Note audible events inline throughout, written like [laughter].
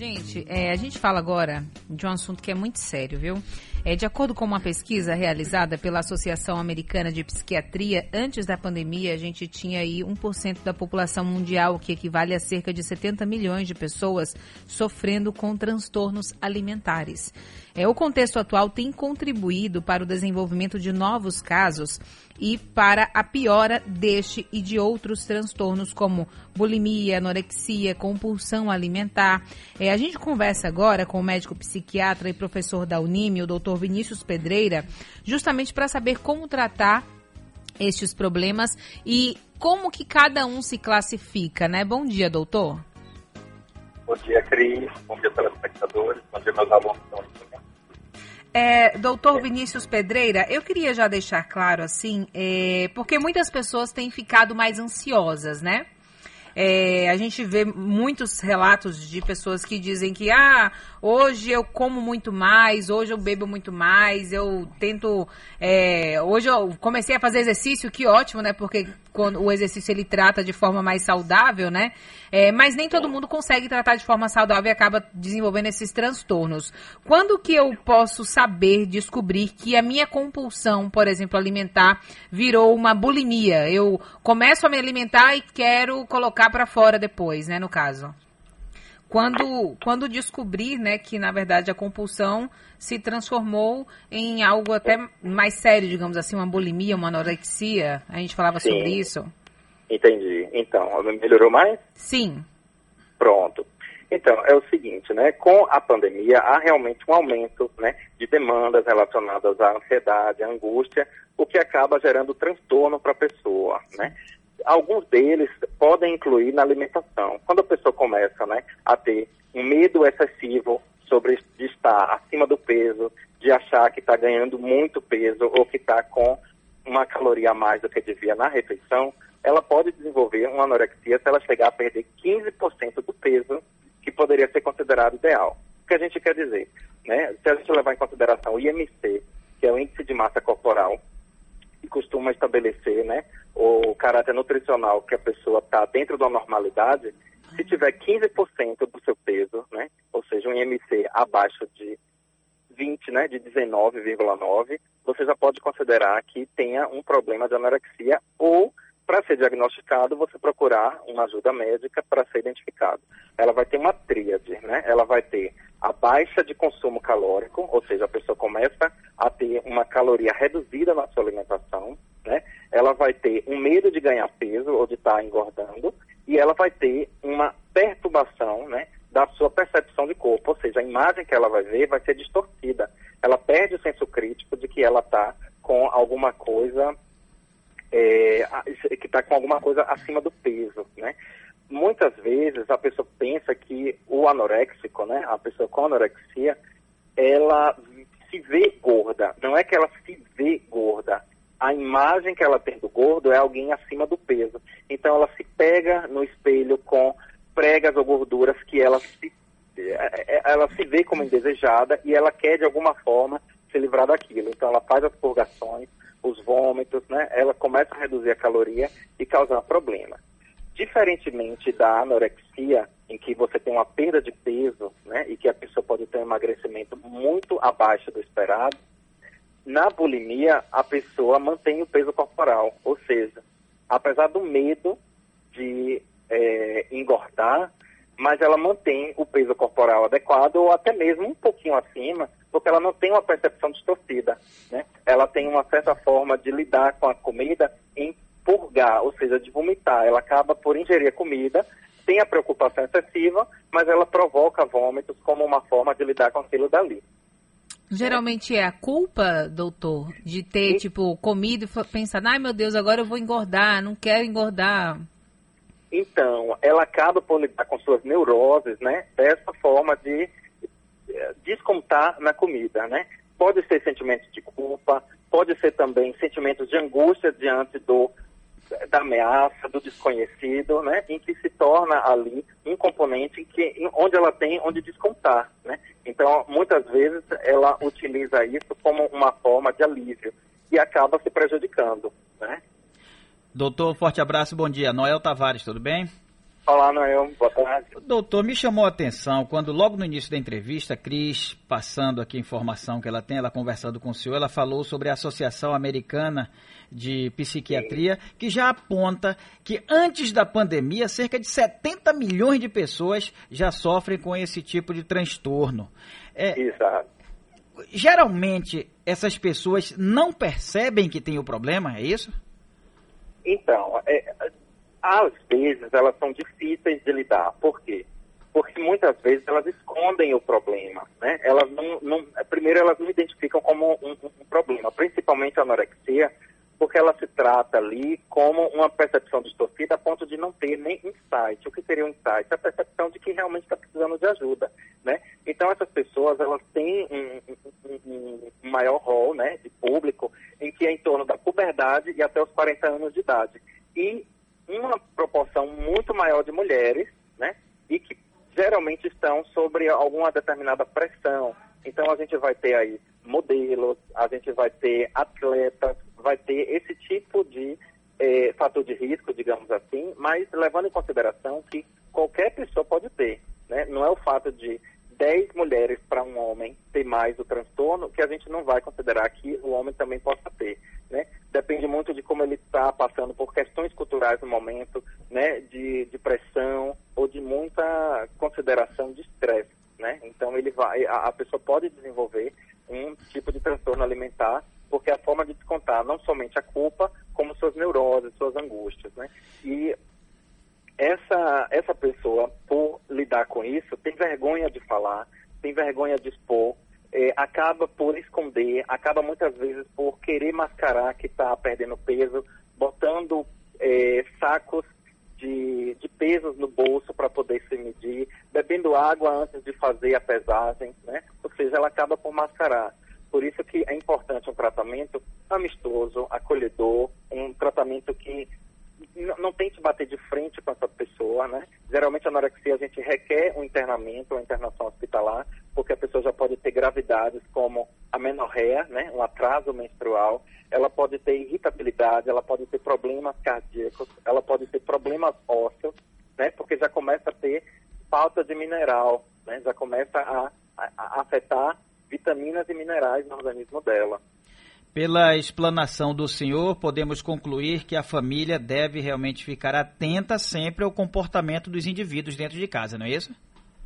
Gente, é, a gente fala agora de um assunto que é muito sério, viu? É, de acordo com uma pesquisa realizada pela Associação Americana de Psiquiatria, antes da pandemia, a gente tinha aí 1% da população mundial, que equivale a cerca de 70 milhões de pessoas, sofrendo com transtornos alimentares. É, o contexto atual tem contribuído para o desenvolvimento de novos casos e para a piora deste e de outros transtornos como bulimia, anorexia, compulsão alimentar. É, a gente conversa agora com o médico psiquiatra e professor da Unime, o doutor Vinícius Pedreira, justamente para saber como tratar estes problemas e como que cada um se classifica, né? Bom dia, doutor. Bom dia, Cris. Bom dia, telespectadores. Bom dia, meus alunos. É, doutor Vinícius Pedreira, eu queria já deixar claro assim, é, porque muitas pessoas têm ficado mais ansiosas, né? É, a gente vê muitos relatos de pessoas que dizem que ah, hoje eu como muito mais, hoje eu bebo muito mais, eu tento. É, hoje eu comecei a fazer exercício, que ótimo, né? Porque quando o exercício ele trata de forma mais saudável, né? É, mas nem todo mundo consegue tratar de forma saudável e acaba desenvolvendo esses transtornos. Quando que eu posso saber, descobrir que a minha compulsão, por exemplo, alimentar, virou uma bulimia? Eu começo a me alimentar e quero colocar para fora depois, né? No caso. Quando, quando descobrir, né, que na verdade a compulsão se transformou em algo até mais sério, digamos assim, uma bulimia, uma anorexia, a gente falava Sim. sobre isso. Entendi. Então, melhorou mais? Sim. Pronto. Então, é o seguinte, né? Com a pandemia, há realmente um aumento né, de demandas relacionadas à ansiedade, à angústia, o que acaba gerando transtorno para a pessoa, né? Alguns deles podem incluir na alimentação. Quando a pessoa começa né, a ter um medo excessivo sobre de estar acima do peso, de achar que está ganhando muito peso ou que está com uma caloria a mais do que devia na refeição, ela pode desenvolver uma anorexia se ela chegar a perder 15% do peso que poderia ser considerado ideal. O que a gente quer dizer? Né? Se a gente levar em consideração o IMC, que é o índice de massa corporal, costuma estabelecer né, o caráter nutricional que a pessoa está dentro da normalidade, se tiver 15% do seu peso, né, ou seja, um IMC abaixo de 20, né, de 19,9, você já pode considerar que tenha um problema de anorexia ou para ser diagnosticado, você procurar uma ajuda médica para ser identificado. Ela vai ter uma tríade, né? Ela vai ter a baixa de consumo calórico, ou seja, a pessoa começa a ter uma caloria reduzida na sua alimentação, né? Ela vai ter um medo de ganhar peso ou de estar tá engordando e ela vai ter uma perturbação, né? Da sua percepção de corpo, ou seja, a imagem que ela vai ver vai ser distorcida. Ela perde o senso crítico de que ela está com alguma coisa é, que está com alguma coisa acima do peso, né? Muitas vezes a pessoa pensa que o anoréxico, né, a pessoa com anorexia, ela vê gorda. Não é que ela se vê gorda. A imagem que ela tem do gordo é alguém acima do peso. Então ela se pega no espelho com pregas ou gorduras que ela se, é, é, ela se vê como indesejada e ela quer de alguma forma se livrar daquilo. Então ela faz as purgações, os vômitos, né? Ela começa a reduzir a caloria e causar problema. Diferentemente da anorexia, em que você tem uma perda de peso, né? E que a pessoa pode ter um emagrecimento muito abaixo do esperado, na bulimia a pessoa mantém o peso corporal, ou seja, apesar do medo de é, engordar, mas ela mantém o peso corporal adequado ou até mesmo um pouquinho acima, porque ela não tem uma percepção distorcida, né? Ela tem uma certa forma de lidar com a comida em purgar, ou seja, de vomitar. Ela acaba por ingerir a comida, tem a preocupação excessiva, mas ela provoca vômitos como uma forma de lidar com aquilo dali. Geralmente é a culpa, doutor, de ter, e... tipo, comido e pensar, ai meu Deus, agora eu vou engordar, não quero engordar. Então, ela acaba por lidar com suas neuroses, né? Dessa forma de descontar na comida, né? Pode ser sentimentos de culpa, pode ser também sentimentos de angústia diante do da ameaça, do desconhecido, né, em que se torna ali um componente que, onde ela tem onde descontar, né. Então, muitas vezes ela utiliza isso como uma forma de alívio e acaba se prejudicando, né. Doutor, forte abraço, bom dia. Noel Tavares, tudo bem? Olá, Noel. Boa tarde. Doutor, me chamou a atenção quando, logo no início da entrevista, Cris, passando aqui a informação que ela tem, ela conversando com o senhor, ela falou sobre a Associação Americana de Psiquiatria, Sim. que já aponta que antes da pandemia, cerca de 70 milhões de pessoas já sofrem com esse tipo de transtorno. É, Exato. Geralmente, essas pessoas não percebem que tem o problema, é isso? Então, é, às vezes elas são difíceis de lidar. Por quê? Porque muitas vezes elas escondem o problema, né? Elas não, não primeiro elas não identificam como um, um, problema, principalmente a anorexia, porque ela se trata ali como uma percepção distorcida a ponto de não ter nem insight. O que seria um insight? A percepção de que realmente está precisando de ajuda, né? Então essas pessoas elas têm um, um, um maior rol, né, de público em que é em torno da puberdade e até os 40 anos de idade. E uma proporção muito maior de mulheres, né? E que geralmente estão sobre alguma determinada pressão. Então a gente vai ter aí modelos, a gente vai ter atletas, vai ter esse tipo de eh, fator de risco, digamos assim, mas levando em consideração que qualquer pessoa pode ter, né? Não é o fato de 10 mulheres para um homem ter mais o transtorno que a gente não vai considerar que o homem também possa ter, né? Depende muito de como ele está passando por questões culturais no momento, né? De, de pressão ou de muita consideração de estresse, né? Então ele vai, a, a pessoa pode desenvolver um tipo de transtorno alimentar porque é a forma de descontar não somente a culpa, como suas neuroses, suas angústias, né? E essa, essa pessoa, por lidar com isso, tem vergonha de falar, tem vergonha de expor, é, acaba por esconder, acaba muitas vezes por querer mascarar que está perdendo peso, botando é, sacos de, de, pesos no bolso para poder se medir, bebendo água antes de fazer a pesagem, né? Ou seja, ela acaba por mascarar. Por isso que é importante um tratamento amistoso, acolhedor, um tratamento que não tente bater de frente com essa pessoa, né? Geralmente a anorexia a gente requer um internamento, uma internação hospitalar, porque a pessoa já pode ter gravidades como a menorreia, né? Um atraso menstrual, ela pode ter irritabilidade, ela pode ter problemas cardíacos, ela pode ter problemas ósseos, né? Porque já começa a ter falta de mineral, né? Já começa a, a, a afetar vitaminas e minerais no organismo dela. Pela explanação do senhor, podemos concluir que a família deve realmente ficar atenta sempre ao comportamento dos indivíduos dentro de casa, não é isso?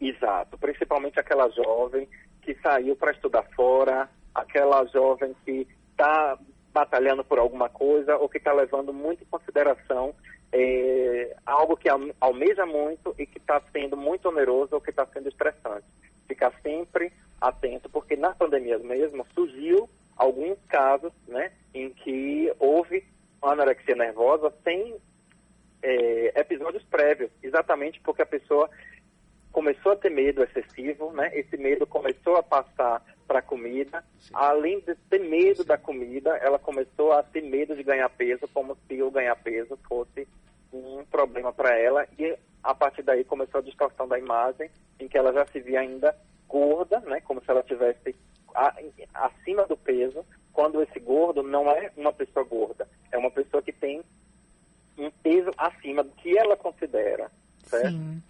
Exato, principalmente aquela jovem que saiu para estudar fora, aquela jovem que está batalhando por alguma coisa ou que está levando muito em consideração é, algo que almeja muito e que está sendo muito oneroso ou que está sendo estressante. Ficar sempre atento, porque na pandemia mesmo surgiu alguns casos né, em que houve anorexia nervosa sem é, episódios prévios, exatamente porque a pessoa começou a ter medo excessivo, né? Esse medo começou a passar para a comida. Sim. Além de ter medo Sim. da comida, ela começou a ter medo de ganhar peso, como se o ganhar peso fosse um problema para ela. E a partir daí começou a distorção da imagem, em que ela já se via ainda gorda, né? Como se ela tivesse acima do peso, quando esse gordo não é uma pessoa gorda, é uma pessoa que tem um peso acima do que ela considera. Certo? Sim.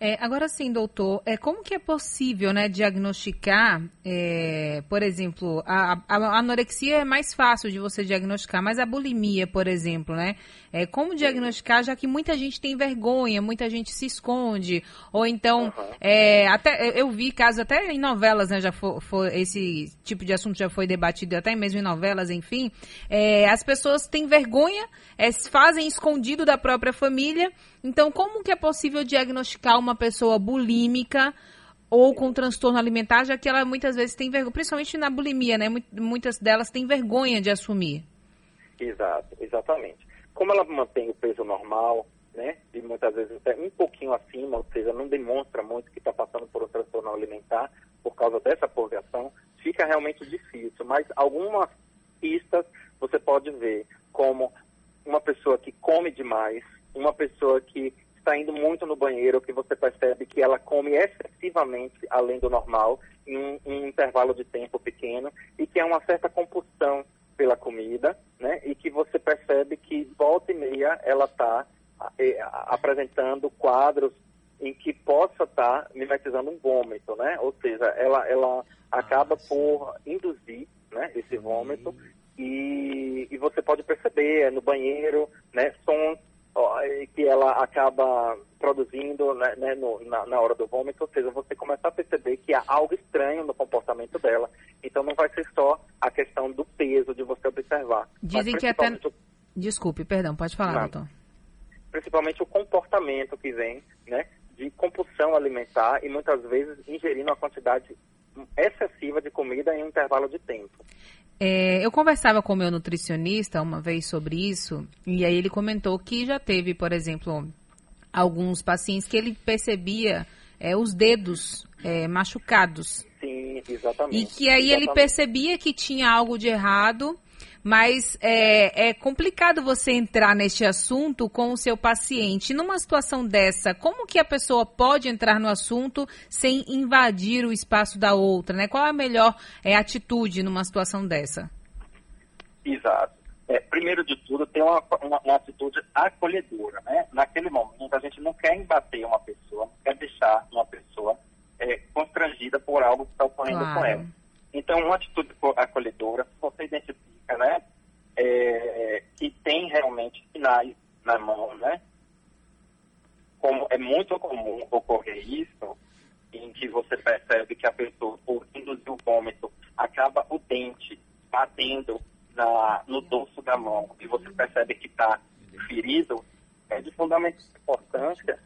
É, agora sim, doutor, é, como que é possível né, diagnosticar, é, por exemplo, a, a, anorexia é mais fácil de você diagnosticar, mas a bulimia, por exemplo, né? É, como diagnosticar, já que muita gente tem vergonha, muita gente se esconde, ou então, uhum. é, até eu vi casos até em novelas, né? Já foi, foi, esse tipo de assunto já foi debatido até mesmo em novelas, enfim. É, as pessoas têm vergonha, é, fazem escondido da própria família. Então, como que é possível diagnosticar uma uma pessoa bulímica ou com transtorno alimentar, já que ela muitas vezes tem vergonha, principalmente na bulimia, né? Muitas delas têm vergonha de assumir. Exato, exatamente. Como ela mantém o peso normal, né? E muitas vezes até um pouquinho acima, ou seja, não demonstra muito que está passando por um transtorno alimentar por causa dessa purgação, fica realmente difícil. Mas algumas pistas você pode ver, como uma pessoa que come demais, uma pessoa que está indo muito no banheiro, que você percebe que ela come excessivamente além do normal, em um, um intervalo de tempo pequeno, e que há uma certa compulsão pela comida, né? E que você percebe que volta e meia ela está apresentando quadros em que possa estar tá mimetizando um vômito, né? Ou seja, ela, ela acaba por induzir né, esse vômito e, e você pode perceber no banheiro, né, sons que ela acaba produzindo né, né, no, na, na, hora do vômito, ou seja, você começa a perceber que há algo estranho no comportamento dela. Então não vai ser só a questão do peso de você observar. Dizem que até... Desculpe, perdão, pode falar, doutor. Principalmente o comportamento que vem, né, de compulsão alimentar e muitas vezes ingerindo uma quantidade excessiva de comida em um intervalo de tempo. É, eu conversava com o meu nutricionista uma vez sobre isso, e aí ele comentou que já teve, por exemplo, alguns pacientes que ele percebia é, os dedos é, machucados. Sim, exatamente. E que aí exatamente. ele percebia que tinha algo de errado mas é, é complicado você entrar neste assunto com o seu paciente. Numa situação dessa, como que a pessoa pode entrar no assunto sem invadir o espaço da outra? Né? Qual é a melhor é, atitude numa situação dessa? Exato. É, primeiro de tudo, tem uma, uma, uma, atitude acolhedora. Né? Naquele momento, a gente não quer embater uma pessoa, não quer deixar uma pessoa é, constrangida por algo que está ocorrendo claro. com ela. Então, uma atitude acolhedora, você identifica né? É, que tem realmente sinais na mão, né? Como é muito comum ocorrer isso, em que você percebe que a pessoa, por induzir o vômito, batendo na, no dorso da mão e você percebe que está ferido, é de fundamental importância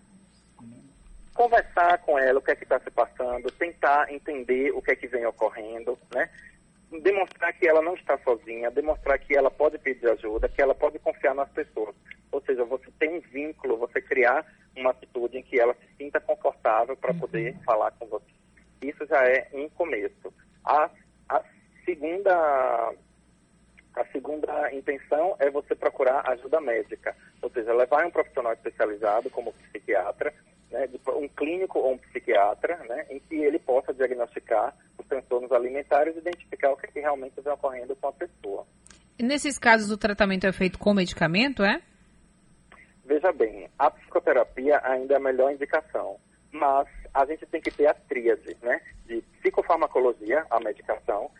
conversar com ela o que é que está se passando, tentar entender o que é que vem ocorrendo, né? demonstrar que ela não está sozinha, demonstrar que ela pode pedir ajuda, que ela pode confiar nas pessoas. Ou seja, você tem um vínculo, você criar uma atitude em que ela se sinta confortável para uhum. poder falar com você. Isso já é um começo. A, a segunda a segunda intenção é você procurar ajuda médica, ou seja, levar um profissional especializado como psiquiatra, né, um clínico ou um psiquiatra, né, em que ele possa diagnosticar os transtornos alimentares e identificar o que, é que realmente está ocorrendo com a pessoa. E nesses casos, o tratamento é feito com medicamento, é? Veja bem, a psicoterapia ainda é a melhor indicação, mas a gente tem que ter a tríade, né, de psicofarmacologia, a medicação,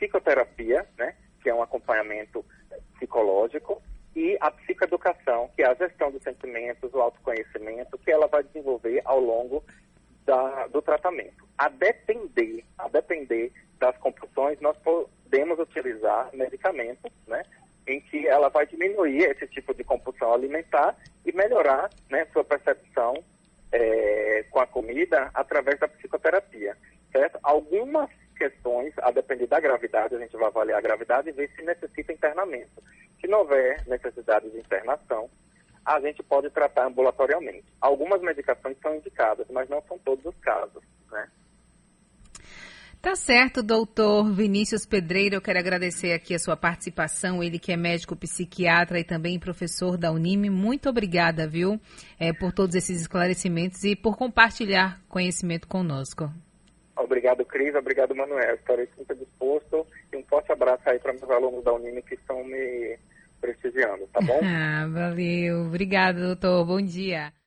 psicoterapia, né, que é um acompanhamento psicológico, e a psicoeducação, que é a gestão dos sentimentos, o autoconhecimento, que ela vai desenvolver ao longo da, do tratamento. A depender, a depender das compulsões, nós podemos utilizar medicamentos, né, em que ela vai diminuir esse tipo de compulsão alimentar e melhorar né, sua percepção é, com a comida através da psicoterapia, certo? Algumas a depender da gravidade, a gente vai avaliar a gravidade e ver se necessita internamento. Se não houver necessidade de internação, a gente pode tratar ambulatorialmente. Algumas medicações são indicadas, mas não são todos os casos, né? Tá certo, doutor Vinícius Pedreira. Eu quero agradecer aqui a sua participação. Ele que é médico psiquiatra e também professor da Unime. Muito obrigada, viu, é, por todos esses esclarecimentos e por compartilhar conhecimento conosco. Obrigado, Cris. Obrigado, Manuel. Estarei sempre disposto. E um forte abraço aí para meus alunos da Unime que estão me prestigiando, tá bom? [laughs] Ah, valeu. Obrigado, doutor. Bom dia.